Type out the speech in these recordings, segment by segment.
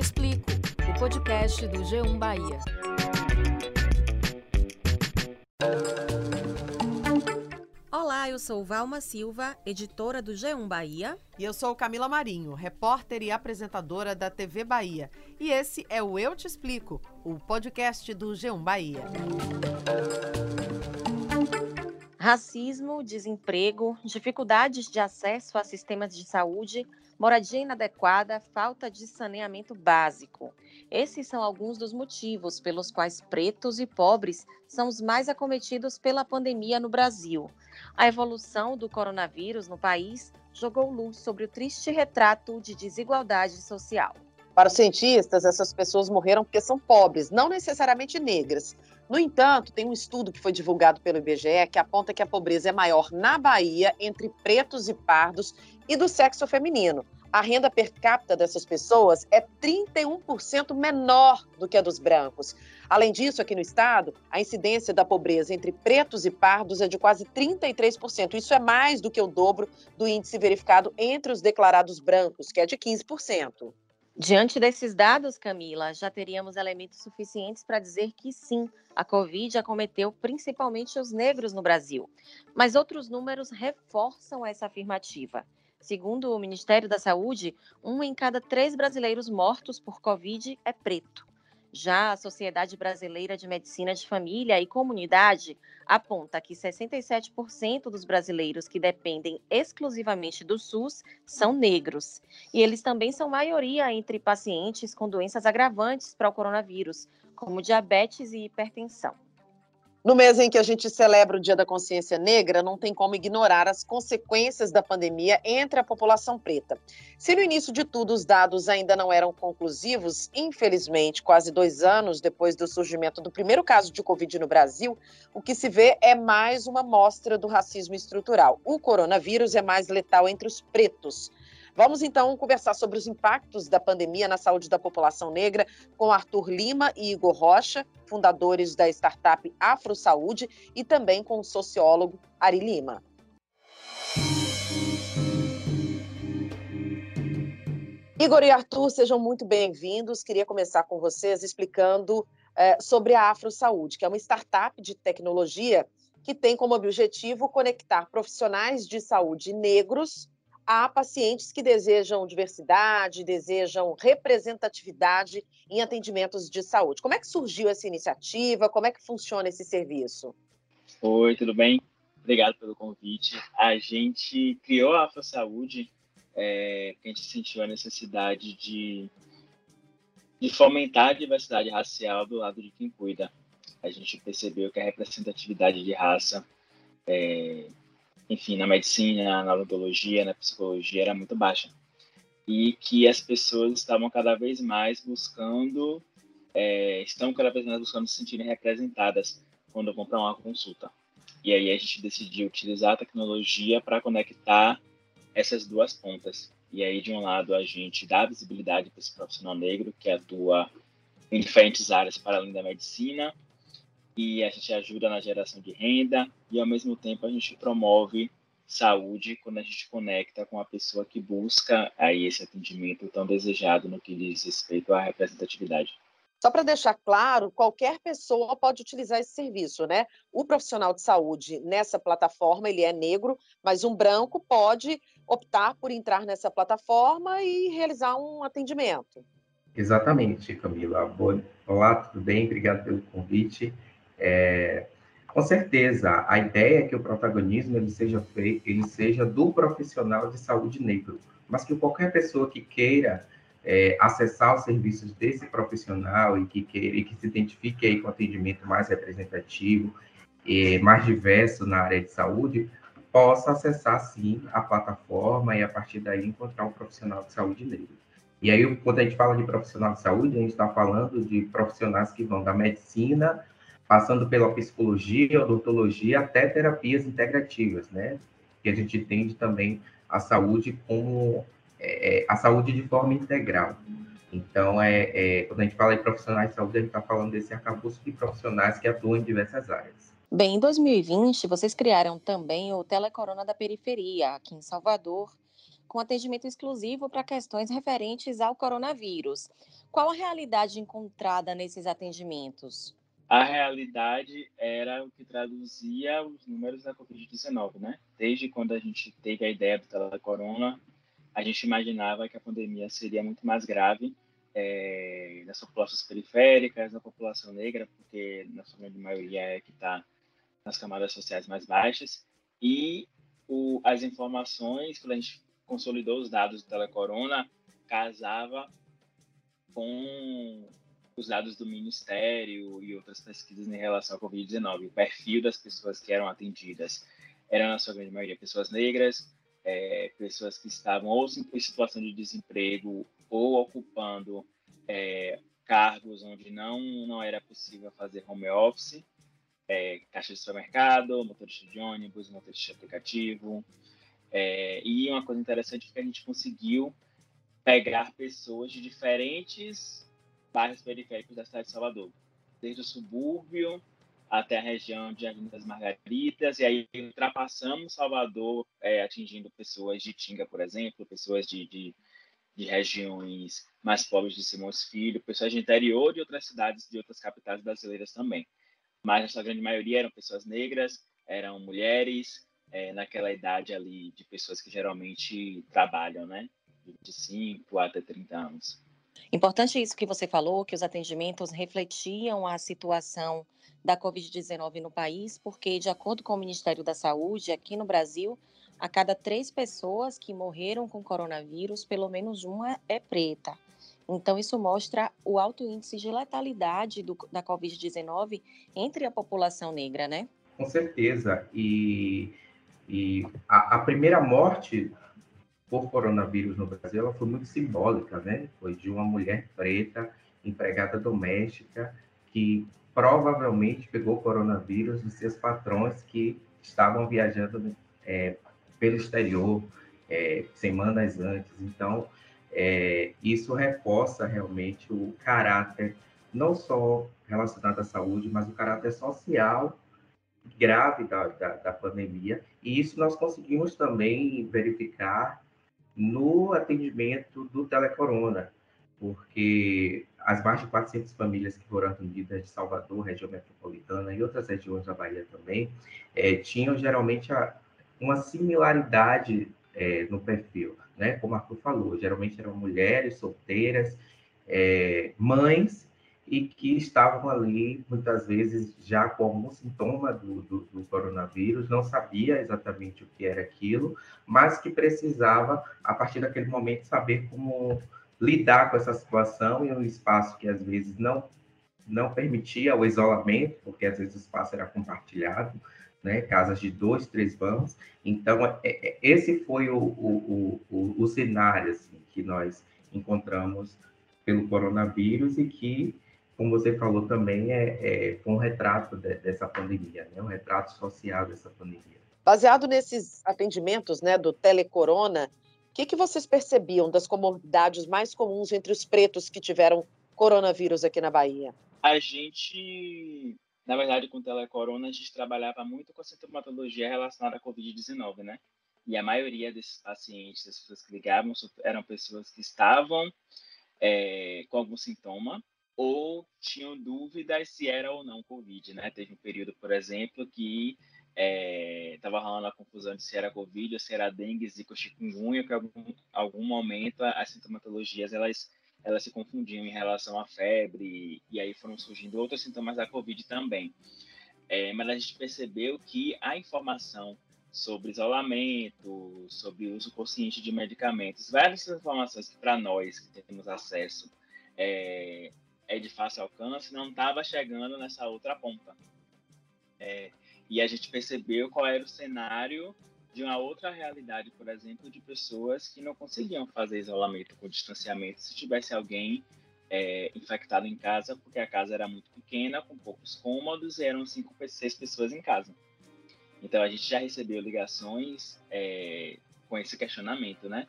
Te Explico, o podcast do G1 Bahia. Olá, eu sou Valma Silva, editora do G1 Bahia. E eu sou Camila Marinho, repórter e apresentadora da TV Bahia. E esse é o Eu Te Explico, o podcast do G1 Bahia. Racismo, desemprego, dificuldades de acesso a sistemas de saúde, moradia inadequada, falta de saneamento básico. Esses são alguns dos motivos pelos quais pretos e pobres são os mais acometidos pela pandemia no Brasil. A evolução do coronavírus no país jogou luz sobre o triste retrato de desigualdade social. Para os cientistas, essas pessoas morreram porque são pobres, não necessariamente negras. No entanto, tem um estudo que foi divulgado pelo IBGE que aponta que a pobreza é maior na Bahia entre pretos e pardos e do sexo feminino. A renda per capita dessas pessoas é 31% menor do que a dos brancos. Além disso, aqui no estado, a incidência da pobreza entre pretos e pardos é de quase 33%. Isso é mais do que o dobro do índice verificado entre os declarados brancos, que é de 15%. Diante desses dados, Camila, já teríamos elementos suficientes para dizer que sim, a Covid acometeu principalmente os negros no Brasil. Mas outros números reforçam essa afirmativa. Segundo o Ministério da Saúde, um em cada três brasileiros mortos por Covid é preto. Já a Sociedade Brasileira de Medicina de Família e Comunidade aponta que 67% dos brasileiros que dependem exclusivamente do SUS são negros. E eles também são maioria entre pacientes com doenças agravantes para o coronavírus, como diabetes e hipertensão. No mês em que a gente celebra o Dia da Consciência Negra, não tem como ignorar as consequências da pandemia entre a população preta. Se no início de tudo os dados ainda não eram conclusivos, infelizmente, quase dois anos depois do surgimento do primeiro caso de Covid no Brasil, o que se vê é mais uma mostra do racismo estrutural. O coronavírus é mais letal entre os pretos. Vamos então conversar sobre os impactos da pandemia na saúde da população negra com Arthur Lima e Igor Rocha, fundadores da startup Afro Saúde, e também com o sociólogo Ari Lima. Igor e Arthur, sejam muito bem-vindos. Queria começar com vocês explicando é, sobre a Afro Saúde, que é uma startup de tecnologia que tem como objetivo conectar profissionais de saúde negros a pacientes que desejam diversidade, desejam representatividade em atendimentos de saúde. Como é que surgiu essa iniciativa? Como é que funciona esse serviço? Oi, tudo bem? Obrigado pelo convite. A gente criou a Afro Saúde é, a gente sentiu a necessidade de, de fomentar a diversidade racial do lado de quem cuida. A gente percebeu que a representatividade de raça é, enfim, na medicina, na odontologia, na psicologia era muito baixa. E que as pessoas estavam cada vez mais buscando, é, estão cada vez mais buscando se sentirem representadas quando vão para uma consulta. E aí a gente decidiu utilizar a tecnologia para conectar essas duas pontas. E aí, de um lado, a gente dá visibilidade para esse profissional negro que atua em diferentes áreas para além da medicina, e a gente ajuda na geração de renda e ao mesmo tempo a gente promove saúde quando a gente conecta com a pessoa que busca aí esse atendimento tão desejado no que diz respeito à representatividade. Só para deixar claro, qualquer pessoa pode utilizar esse serviço, né? O profissional de saúde nessa plataforma, ele é negro, mas um branco pode optar por entrar nessa plataforma e realizar um atendimento. Exatamente, Camila. Olá, tudo bem? Obrigado pelo convite. É, com certeza, a ideia é que o protagonismo ele seja feito, ele seja do profissional de saúde negro, mas que qualquer pessoa que queira é, acessar os serviços desse profissional e que queira e que se identifique aí com atendimento mais representativo e mais diverso na área de saúde, possa acessar sim a plataforma e a partir daí encontrar um profissional de saúde negro. E aí, quando a gente fala de profissional de saúde, a gente está falando de profissionais que vão da medicina passando pela psicologia, odontologia, até terapias integrativas, né? Que a gente entende também a saúde como é, é a saúde de forma integral. Então, é, é, quando a gente fala de profissionais de saúde, a gente está falando desse arcabouço de profissionais que atuam em diversas áreas. Bem, em 2020, vocês criaram também o Telecorona da Periferia, aqui em Salvador, com atendimento exclusivo para questões referentes ao coronavírus. Qual a realidade encontrada nesses atendimentos? A realidade era o que traduzia os números da Covid-19, né? Desde quando a gente teve a ideia do telecorona, a gente imaginava que a pandemia seria muito mais grave é, nas populações periféricas, na população negra, porque na sua grande maioria é que está nas camadas sociais mais baixas, e o, as informações, quando a gente consolidou os dados do Telecorona, casava com os dados do Ministério e outras pesquisas em relação à Covid-19. O perfil das pessoas que eram atendidas eram, na sua grande maioria, pessoas negras, é, pessoas que estavam ou em situação de desemprego ou ocupando é, cargos onde não, não era possível fazer home office, é, caixa de supermercado, motorista de ônibus, motorista de aplicativo. É, e uma coisa interessante é que a gente conseguiu pegar pessoas de diferentes bairros periféricos da cidade de Salvador, desde o subúrbio até a região de Jardim das Margaritas, e aí ultrapassamos Salvador, é, atingindo pessoas de Tinga, por exemplo, pessoas de, de, de, regiões mais pobres de Simões Filho, pessoas de interior de outras cidades, de outras capitais brasileiras também. Mas a sua grande maioria eram pessoas negras, eram mulheres, é, naquela idade ali de pessoas que geralmente trabalham, né? De 25 até 30 anos. Importante isso que você falou, que os atendimentos refletiam a situação da Covid-19 no país, porque, de acordo com o Ministério da Saúde, aqui no Brasil, a cada três pessoas que morreram com coronavírus, pelo menos uma é preta. Então, isso mostra o alto índice de letalidade do, da Covid-19 entre a população negra, né? Com certeza. E, e a, a primeira morte por coronavírus no Brasil, ela foi muito simbólica, né? Foi de uma mulher preta, empregada doméstica, que provavelmente pegou coronavírus de seus patrões que estavam viajando é, pelo exterior é, semanas antes. Então, é, isso reforça realmente o caráter, não só relacionado à saúde, mas o caráter social grave da, da, da pandemia. E isso nós conseguimos também verificar no atendimento do Telecorona, porque as mais de 400 famílias que foram atendidas de Salvador, região metropolitana e outras regiões da Bahia também, é, tinham geralmente a, uma similaridade é, no perfil, né? Como Arthur falou, geralmente eram mulheres solteiras, é, mães e que estavam ali, muitas vezes, já com algum sintoma do, do, do, coronavírus, não sabia exatamente o que era aquilo, mas que precisava, a partir daquele momento, saber como lidar com essa situação em um espaço que, às vezes, não, não permitia o isolamento, porque, às vezes, o espaço era compartilhado, né, casas de dois, três vãos. Então, é, é, esse foi o, o, o, o cenário assim, que nós encontramos pelo coronavírus e que como você falou também, é, é um retrato de, dessa pandemia, né? um retrato social dessa pandemia. Baseado nesses atendimentos né, do telecorona, o que, que vocês percebiam das comorbidades mais comuns entre os pretos que tiveram coronavírus aqui na Bahia? A gente, na verdade, com o telecorona, a gente trabalhava muito com a sintomatologia relacionada à Covid-19, né? E a maioria desses pacientes, das pessoas que ligavam, eram pessoas que estavam é, com algum sintoma, ou tinham dúvidas se era ou não Covid, né? Teve um período, por exemplo, que estava é, rolando a confusão de se era Covid ou se era dengue, zika ou chikungunya, que algum, algum momento as sintomatologias elas, elas se confundiam em relação à febre, e aí foram surgindo outros sintomas da Covid também. É, mas a gente percebeu que a informação sobre isolamento, sobre uso consciente de medicamentos, várias informações que para nós que temos acesso é, é de fácil alcance, não estava chegando nessa outra ponta. É, e a gente percebeu qual era o cenário de uma outra realidade, por exemplo, de pessoas que não conseguiam fazer isolamento com distanciamento se tivesse alguém é, infectado em casa, porque a casa era muito pequena, com poucos cômodos, e eram cinco, seis pessoas em casa. Então a gente já recebeu ligações é, com esse questionamento, né?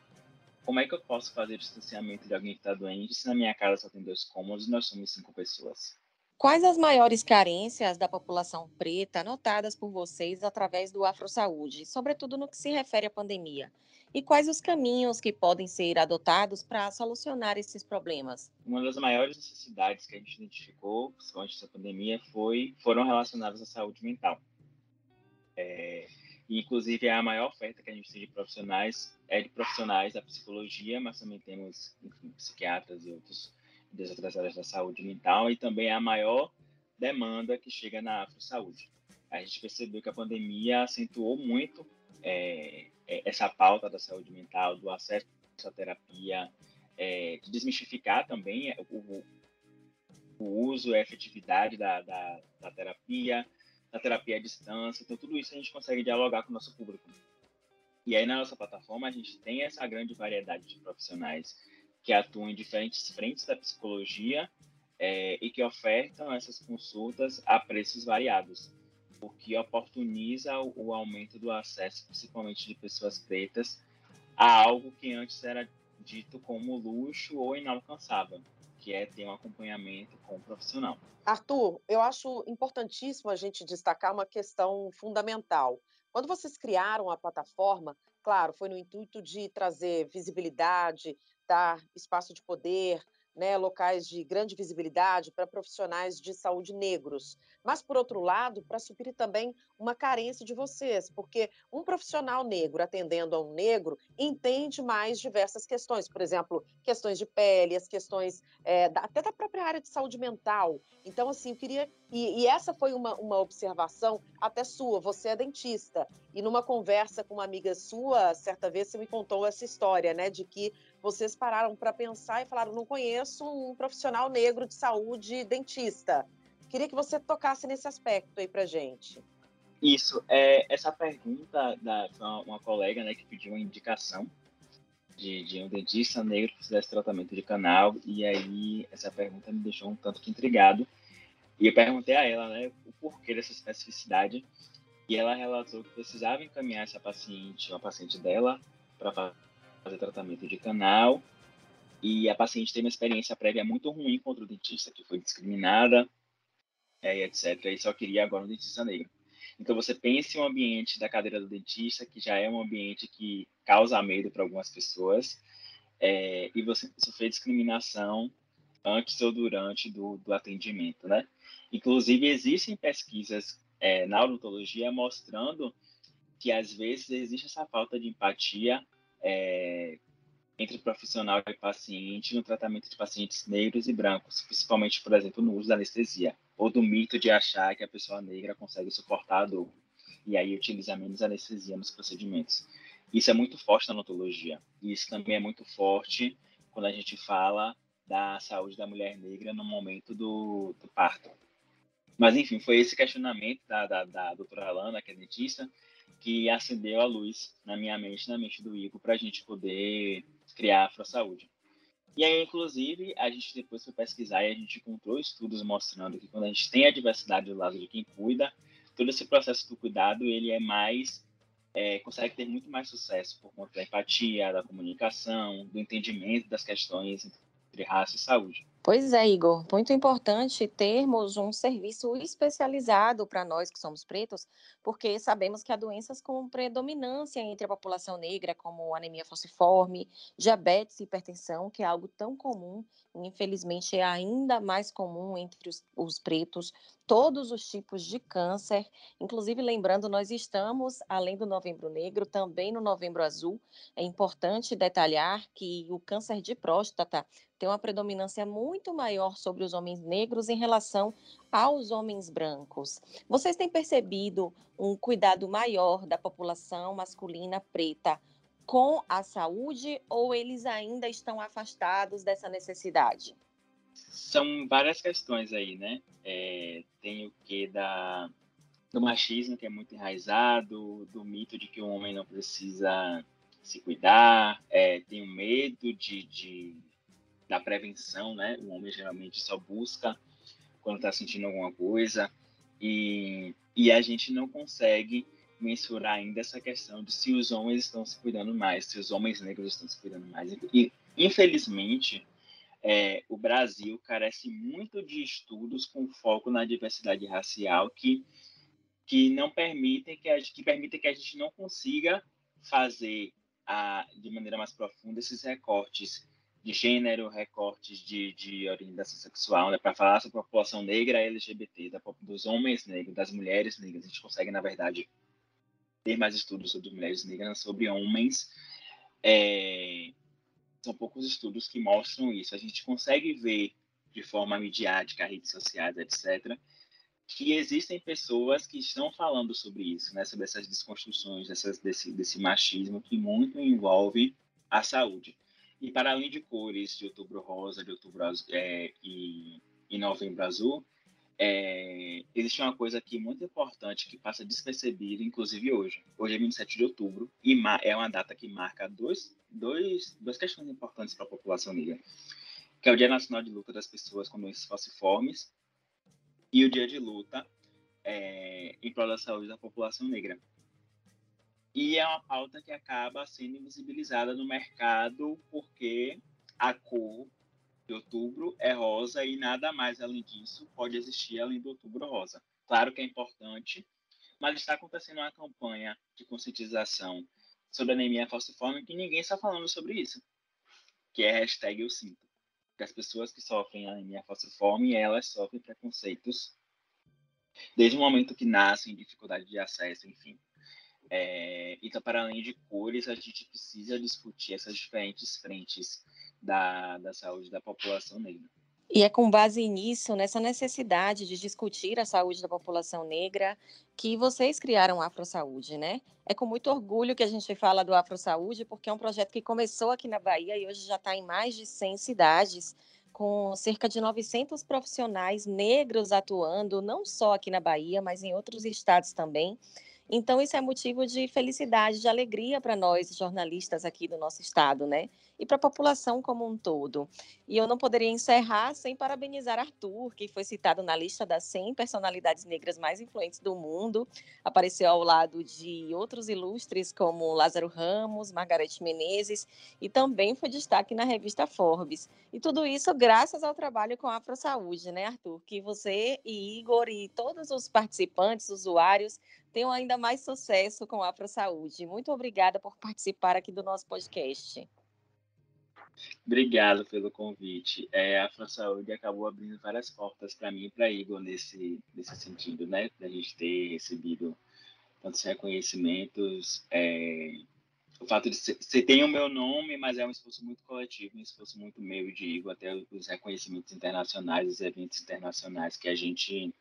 Como é que eu posso fazer distanciamento de alguém que está doente se na minha casa só tem dois cômodos e nós somos cinco pessoas? Quais as maiores carências da população preta notadas por vocês através do Afro Saúde, sobretudo no que se refere à pandemia? e quais os caminhos que podem ser adotados para solucionar esses problemas? Uma das maiores necessidades que a gente identificou antes da pandemia foi, foram relacionadas à saúde mental. É, inclusive, a maior oferta que a gente tem de profissionais é de profissionais da psicologia, mas também temos enfim, psiquiatras e outros das outras áreas da saúde mental e também a maior demanda que chega na Afro-Saúde. A gente percebeu que a pandemia acentuou muito é, é, essa pauta da saúde mental, do acesso à terapia, é, de desmistificar também o, o uso e a efetividade da, da, da, terapia, da terapia à distância. Então, tudo isso a gente consegue dialogar com o nosso público. E aí, na nossa plataforma, a gente tem essa grande variedade de profissionais que atuam em diferentes frentes da psicologia é, e que ofertam essas consultas a preços variados, o que oportuniza o, o aumento do acesso, principalmente de pessoas pretas, a algo que antes era dito como luxo ou inalcançável, que é ter um acompanhamento com o profissional. Arthur, eu acho importantíssimo a gente destacar uma questão fundamental. Quando vocês criaram a plataforma, claro, foi no intuito de trazer visibilidade, dar espaço de poder, né, locais de grande visibilidade para profissionais de saúde negros. Mas, por outro lado, para suprir também uma carência de vocês, porque um profissional negro atendendo a um negro entende mais diversas questões, por exemplo, questões de pele, as questões é, da, até da própria área de saúde mental. Então, assim, eu queria. E, e essa foi uma, uma observação até sua, você é dentista. E numa conversa com uma amiga sua, certa vez você me contou essa história, né, de que vocês pararam para pensar e falaram: não conheço um profissional negro de saúde dentista. Queria que você tocasse nesse aspecto aí para gente. Isso, é, essa pergunta da uma, uma colega né, que pediu uma indicação de, de, um dentista negro que fizesse tratamento de canal, e aí essa pergunta me deixou um tanto que intrigado. E eu perguntei a ela né, o porquê dessa especificidade, e ela relatou que precisava encaminhar essa paciente, uma paciente dela, para fazer tratamento de canal e a paciente teve uma experiência prévia muito ruim contra o dentista, que foi discriminada, é, etc. E só queria agora um dentista negro. Então você pensa em um ambiente da cadeira do dentista que já é um ambiente que causa medo para algumas pessoas, é, e você sofreu discriminação antes ou durante do, do atendimento, né? Inclusive existem pesquisas é, na odontologia mostrando que às vezes existe essa falta de empatia é, entre profissional e paciente no tratamento de pacientes negros e brancos, principalmente, por exemplo, no uso da anestesia, ou do mito de achar que a pessoa negra consegue suportar a dor, e aí utiliza menos anestesia nos procedimentos. Isso é muito forte na odontologia, e isso também é muito forte quando a gente fala da saúde da mulher negra no momento do, do parto. Mas, enfim, foi esse questionamento da, da, da doutora Alana, que é dentista, que acendeu a luz na minha mente, na mente do Igor, para a gente poder criar a Afro Saúde. E aí, inclusive, a gente depois foi pesquisar e a gente encontrou estudos mostrando que quando a gente tem a diversidade do lado de quem cuida, todo esse processo do cuidado, ele é mais, é, consegue ter muito mais sucesso por conta da empatia, da comunicação, do entendimento das questões entre raça e saúde. Pois é, Igor, muito importante termos um serviço especializado para nós que somos pretos, porque sabemos que há doenças com predominância entre a população negra, como anemia falciforme, diabetes e hipertensão, que é algo tão comum, infelizmente é ainda mais comum entre os, os pretos, todos os tipos de câncer. Inclusive, lembrando, nós estamos, além do Novembro Negro, também no Novembro Azul. É importante detalhar que o câncer de próstata tem uma predominância muito maior sobre os homens negros em relação aos homens brancos. Vocês têm percebido um cuidado maior da população masculina preta com a saúde ou eles ainda estão afastados dessa necessidade? São várias questões aí, né? É, tem o que da do machismo que é muito enraizado, do mito de que o homem não precisa se cuidar, é, tem o medo de, de da prevenção, né? O homem geralmente só busca quando está sentindo alguma coisa e, e a gente não consegue mensurar ainda essa questão de se os homens estão se cuidando mais, se os homens negros estão se cuidando mais. E, infelizmente, é, o Brasil carece muito de estudos com foco na diversidade racial que, que não permitem que, a, que permitem que a gente não consiga fazer a, de maneira mais profunda esses recortes de gênero, recortes de, de orientação sexual, né, para falar sobre a população negra LGBT, da, dos homens negros, das mulheres negras. A gente consegue, na verdade, ter mais estudos sobre mulheres negras, sobre homens. É, são poucos estudos que mostram isso. A gente consegue ver de forma midiática, redes sociais, etc., que existem pessoas que estão falando sobre isso, né, sobre essas desconstruções, dessas, desse, desse machismo que muito envolve a saúde. E para além de cores de outubro rosa, de outubro é, e, e novembro azul, é, existe uma coisa aqui muito importante que passa despercebida, inclusive hoje. Hoje é 27 de outubro e é uma data que marca dois, dois, duas questões importantes para a população negra, que é o Dia Nacional de Luta das Pessoas com Doenças Falciformes e o Dia de Luta é, em prol da saúde da população negra. E é uma pauta que acaba sendo invisibilizada no mercado porque a cor de outubro é rosa e nada mais além disso pode existir além do outubro rosa. Claro que é importante, mas está acontecendo uma campanha de conscientização sobre anemia falciforme que ninguém está falando sobre isso, que é a hashtag eu sinto. Que as pessoas que sofrem anemia falciforme, elas sofrem preconceitos desde o momento que nascem, dificuldade de acesso, enfim. É, então, para além de cores, a gente precisa discutir essas diferentes frentes da, da saúde da população negra. E é com base nisso, nessa necessidade de discutir a saúde da população negra, que vocês criaram a Afro Saúde, né? É com muito orgulho que a gente fala do Afro Saúde, porque é um projeto que começou aqui na Bahia e hoje já está em mais de 100 cidades, com cerca de 900 profissionais negros atuando, não só aqui na Bahia, mas em outros estados também. Então, isso é motivo de felicidade, de alegria para nós, jornalistas aqui do nosso estado, né? E para a população como um todo. E eu não poderia encerrar sem parabenizar Arthur, que foi citado na lista das 100 personalidades negras mais influentes do mundo. Apareceu ao lado de outros ilustres como Lázaro Ramos, Margarete Menezes e também foi destaque na revista Forbes. E tudo isso graças ao trabalho com a Afro Saúde, né, Arthur? Que você e Igor e todos os participantes, usuários, tenham ainda mais sucesso com a Afro Saúde. Muito obrigada por participar aqui do nosso podcast. Obrigado pelo convite. É, a Afro Saúde acabou abrindo várias portas para mim e para Igor nesse, nesse sentido, né? Da gente ter recebido tantos reconhecimentos. É, o fato de ser, você tem o meu nome, mas é um esforço muito coletivo, um esforço muito meu de Igor, até os reconhecimentos internacionais, os eventos internacionais que a gente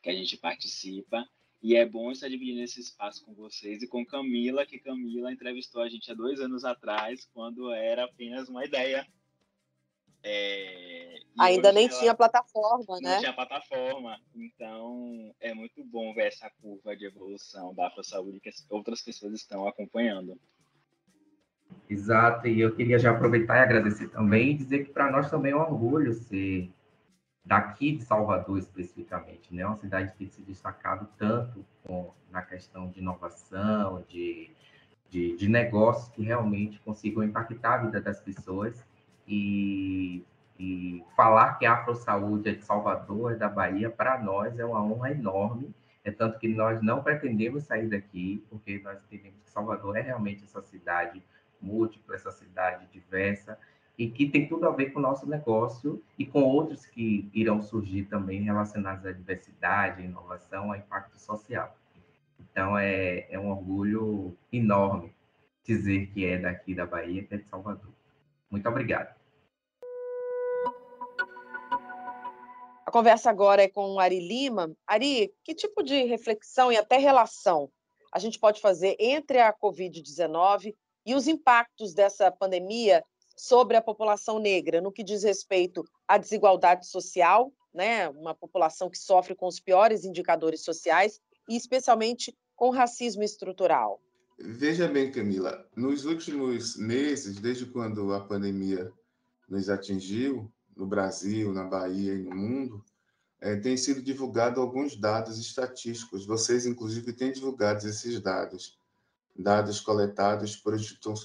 que a gente participa. E é bom estar dividindo esse espaço com vocês e com Camila, que Camila entrevistou a gente há dois anos atrás, quando era apenas uma ideia. É... Ainda nem ela... tinha plataforma, não né? Não tinha plataforma. Então, é muito bom ver essa curva de evolução da Saúde que outras pessoas estão acompanhando. Exato, e eu queria já aproveitar e agradecer também e dizer que para nós também é um orgulho ser daqui de Salvador especificamente, né? Uma cidade que tem se destacado tanto com, na questão de inovação, de, de, de, negócios que realmente consigam impactar a vida das pessoas e, e falar que a Afro Saúde é de Salvador, é da Bahia, para nós é uma honra enorme. É tanto que nós não pretendemos sair daqui, porque nós entendemos que Salvador é realmente essa cidade múltipla, essa cidade diversa, e que tem tudo a ver com o nosso negócio e com outros que irão surgir também relacionados à diversidade, à inovação, ao impacto social. Então, é, é um orgulho enorme dizer que é daqui da Bahia, que é de Salvador. Muito obrigado. A conversa agora é com Ari Lima. Ari, que tipo de reflexão e até relação a gente pode fazer entre a Covid-19 e os impactos dessa pandemia sobre a população negra no que diz respeito à desigualdade social, né, uma população que sofre com os piores indicadores sociais e especialmente com racismo estrutural. Veja bem, Camila, nos últimos meses, desde quando a pandemia nos atingiu, no Brasil, na Bahia e no mundo, é, tem sido divulgado alguns dados estatísticos. Vocês, inclusive, têm divulgado esses dados, dados coletados por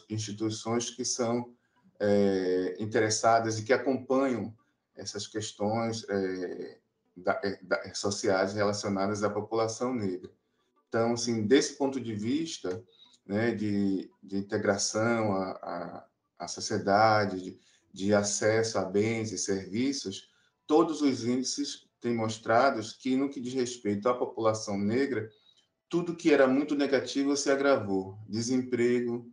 instituições que são é, interessadas e que acompanham essas questões é, da, é, da, sociais relacionadas à população negra. Então, assim, desse ponto de vista, né, de, de integração à, à, à sociedade, de, de acesso a bens e serviços, todos os índices têm mostrado que, no que diz respeito à população negra, tudo que era muito negativo se agravou. Desemprego.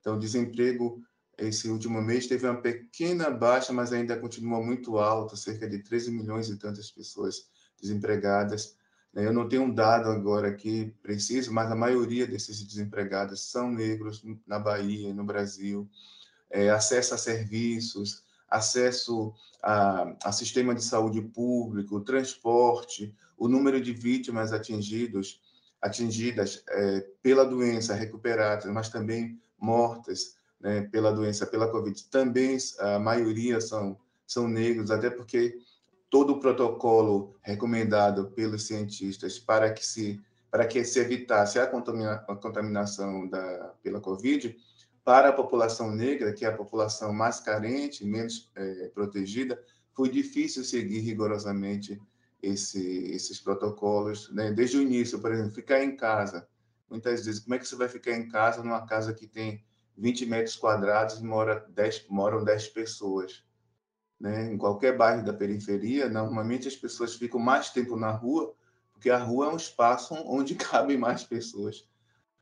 Então, desemprego, esse último mês, teve uma pequena baixa, mas ainda continua muito alto cerca de 13 milhões e tantas pessoas desempregadas. Eu não tenho um dado agora aqui preciso, mas a maioria desses desempregados são negros na Bahia, no Brasil. É, acesso a serviços, acesso a, a, sistema de saúde público, transporte, o número de vítimas atingidos, atingidas é, pela doença, recuperadas, mas também mortas né, pela doença, pela Covid, também a maioria são, são negros, até porque todo o protocolo recomendado pelos cientistas para que se para que se evitasse a, contamina, a contaminação da, pela Covid, para a população negra, que é a população mais carente, menos é, protegida, foi difícil seguir rigorosamente esse, esses protocolos. Né? Desde o início, por exemplo, ficar em casa. Muitas vezes, como é que você vai ficar em casa numa casa que tem 20 metros quadrados mora 10, moram 10 pessoas? Né? Em qualquer bairro da periferia, normalmente as pessoas ficam mais tempo na rua, porque a rua é um espaço onde cabem mais pessoas.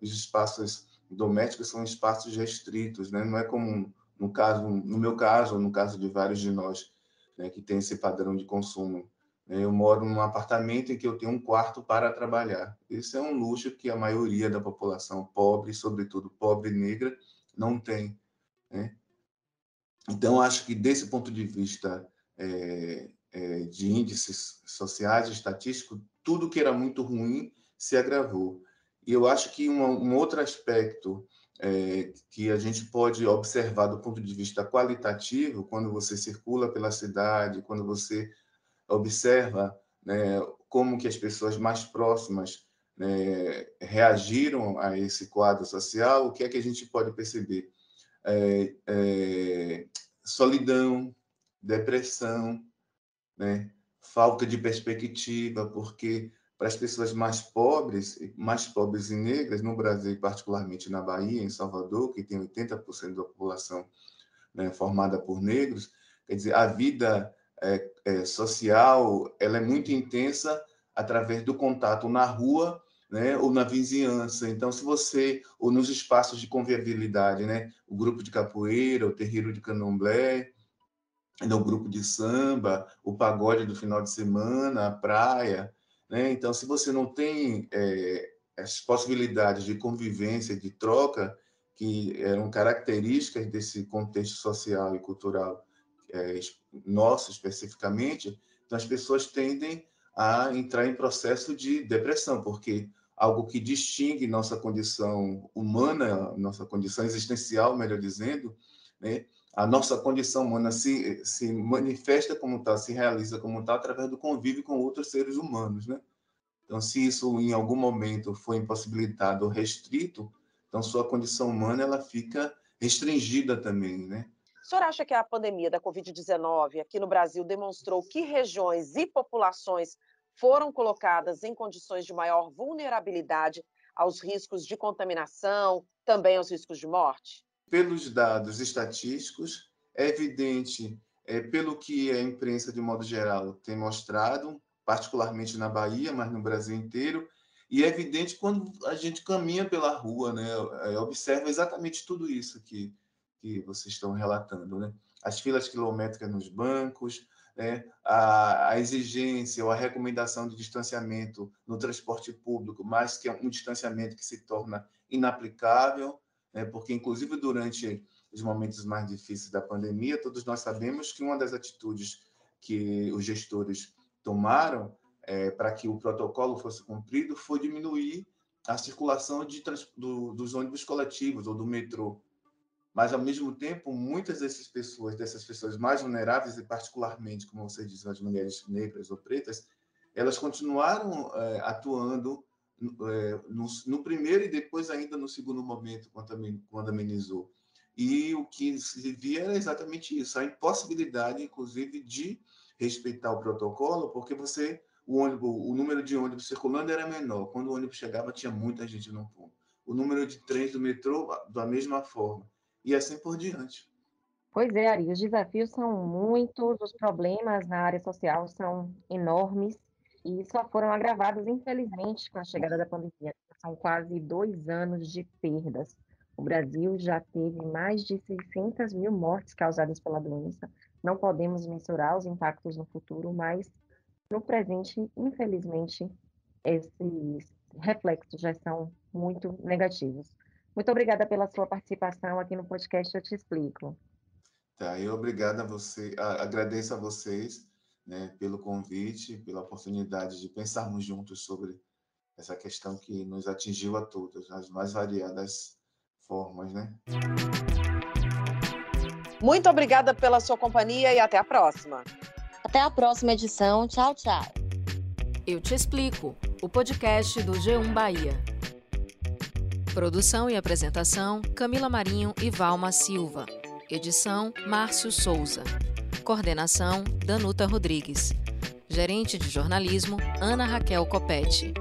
Os espaços domésticos são espaços restritos, né? não é como no caso, no meu caso, ou no caso de vários de nós, né, que tem esse padrão de consumo. Né? Eu moro num apartamento em que eu tenho um quarto para trabalhar. Isso é um luxo que a maioria da população pobre, sobretudo pobre negra, não tem. Né? Então, acho que desse ponto de vista é, é, de índices sociais, estatísticos, tudo que era muito ruim se agravou. E eu acho que um, um outro aspecto é, que a gente pode observar do ponto de vista qualitativo, quando você circula pela cidade, quando você observa né, como que as pessoas mais próximas né, reagiram a esse quadro social, o que é que a gente pode perceber? é, é, solidão, depressão, né? falta de perspectiva, porque para as pessoas mais pobres, mais pobres e negras, no Brasil, particularmente na Bahia, em Salvador, que tem 80% da população né, formada por negros, quer dizer, a vida é, é, social ela é muito intensa através do contato na rua né, ou na vizinhança. Então, se você, ou nos espaços de convivialidade, né, o grupo de capoeira, o terreiro de candomblé, né, o grupo de samba, o pagode do final de semana, a praia. Né? Então, se você não tem é, as possibilidades de convivência, de troca, que eram características desse contexto social e cultural é, nosso especificamente, então as pessoas tendem a entrar em processo de depressão, porque algo que distingue nossa condição humana, nossa condição existencial, melhor dizendo, né? a nossa condição humana se, se manifesta como tal, se realiza como tal através do convívio com outros seres humanos, né? Então, se isso em algum momento foi impossibilitado ou restrito, então sua condição humana ela fica restringida também, né? O senhor acha que a pandemia da Covid-19 aqui no Brasil demonstrou que regiões e populações foram colocadas em condições de maior vulnerabilidade aos riscos de contaminação, também aos riscos de morte? Pelos dados estatísticos, é evidente, é, pelo que a imprensa, de modo geral, tem mostrado, particularmente na Bahia, mas no Brasil inteiro, e é evidente quando a gente caminha pela rua, né, é, observa exatamente tudo isso que que vocês estão relatando, né? As filas quilométricas nos bancos, né? a, a, exigência ou a recomendação de distanciamento no transporte público, mas que é um distanciamento que se torna inaplicável, né? porque, inclusive, durante os momentos mais difíceis da pandemia, todos nós sabemos que uma das atitudes que os gestores tomaram é, para que o protocolo fosse cumprido foi diminuir a circulação de, do, dos ônibus coletivos ou do metrô mas ao mesmo tempo muitas dessas pessoas, dessas pessoas mais vulneráveis e particularmente, como você diz, as mulheres negras ou pretas, elas continuaram é, atuando é, no, no, primeiro e depois ainda no segundo momento, quando, quando amenizou. E o que se via era exatamente isso, a impossibilidade, inclusive, de respeitar o protocolo, porque você o ônibus, o número de ônibus circulando era menor. Quando o ônibus chegava, tinha muita gente no ponto. o número de trens do metrô da mesma forma, e assim por diante. Pois é, Ari, os desafios são muitos, os problemas na área social são enormes e só foram agravados, infelizmente, com a chegada da pandemia. São quase dois anos de perdas. O Brasil já teve mais de 600 mil mortes causadas pela doença. Não podemos mensurar os impactos no futuro, mas no presente, infelizmente, esses reflexos já são muito negativos. Muito obrigada pela sua participação aqui no podcast Eu Te Explico. Tá, eu obrigado a você, agradeço a vocês né, pelo convite, pela oportunidade de pensarmos juntos sobre essa questão que nos atingiu a todos, nas mais variadas formas, né? Muito obrigada pela sua companhia e até a próxima. Até a próxima edição. Tchau, tchau. Eu te explico. O podcast do G1 Bahia. Produção e apresentação: Camila Marinho e Valma Silva. Edição: Márcio Souza. Coordenação: Danuta Rodrigues. Gerente de jornalismo: Ana Raquel Copete.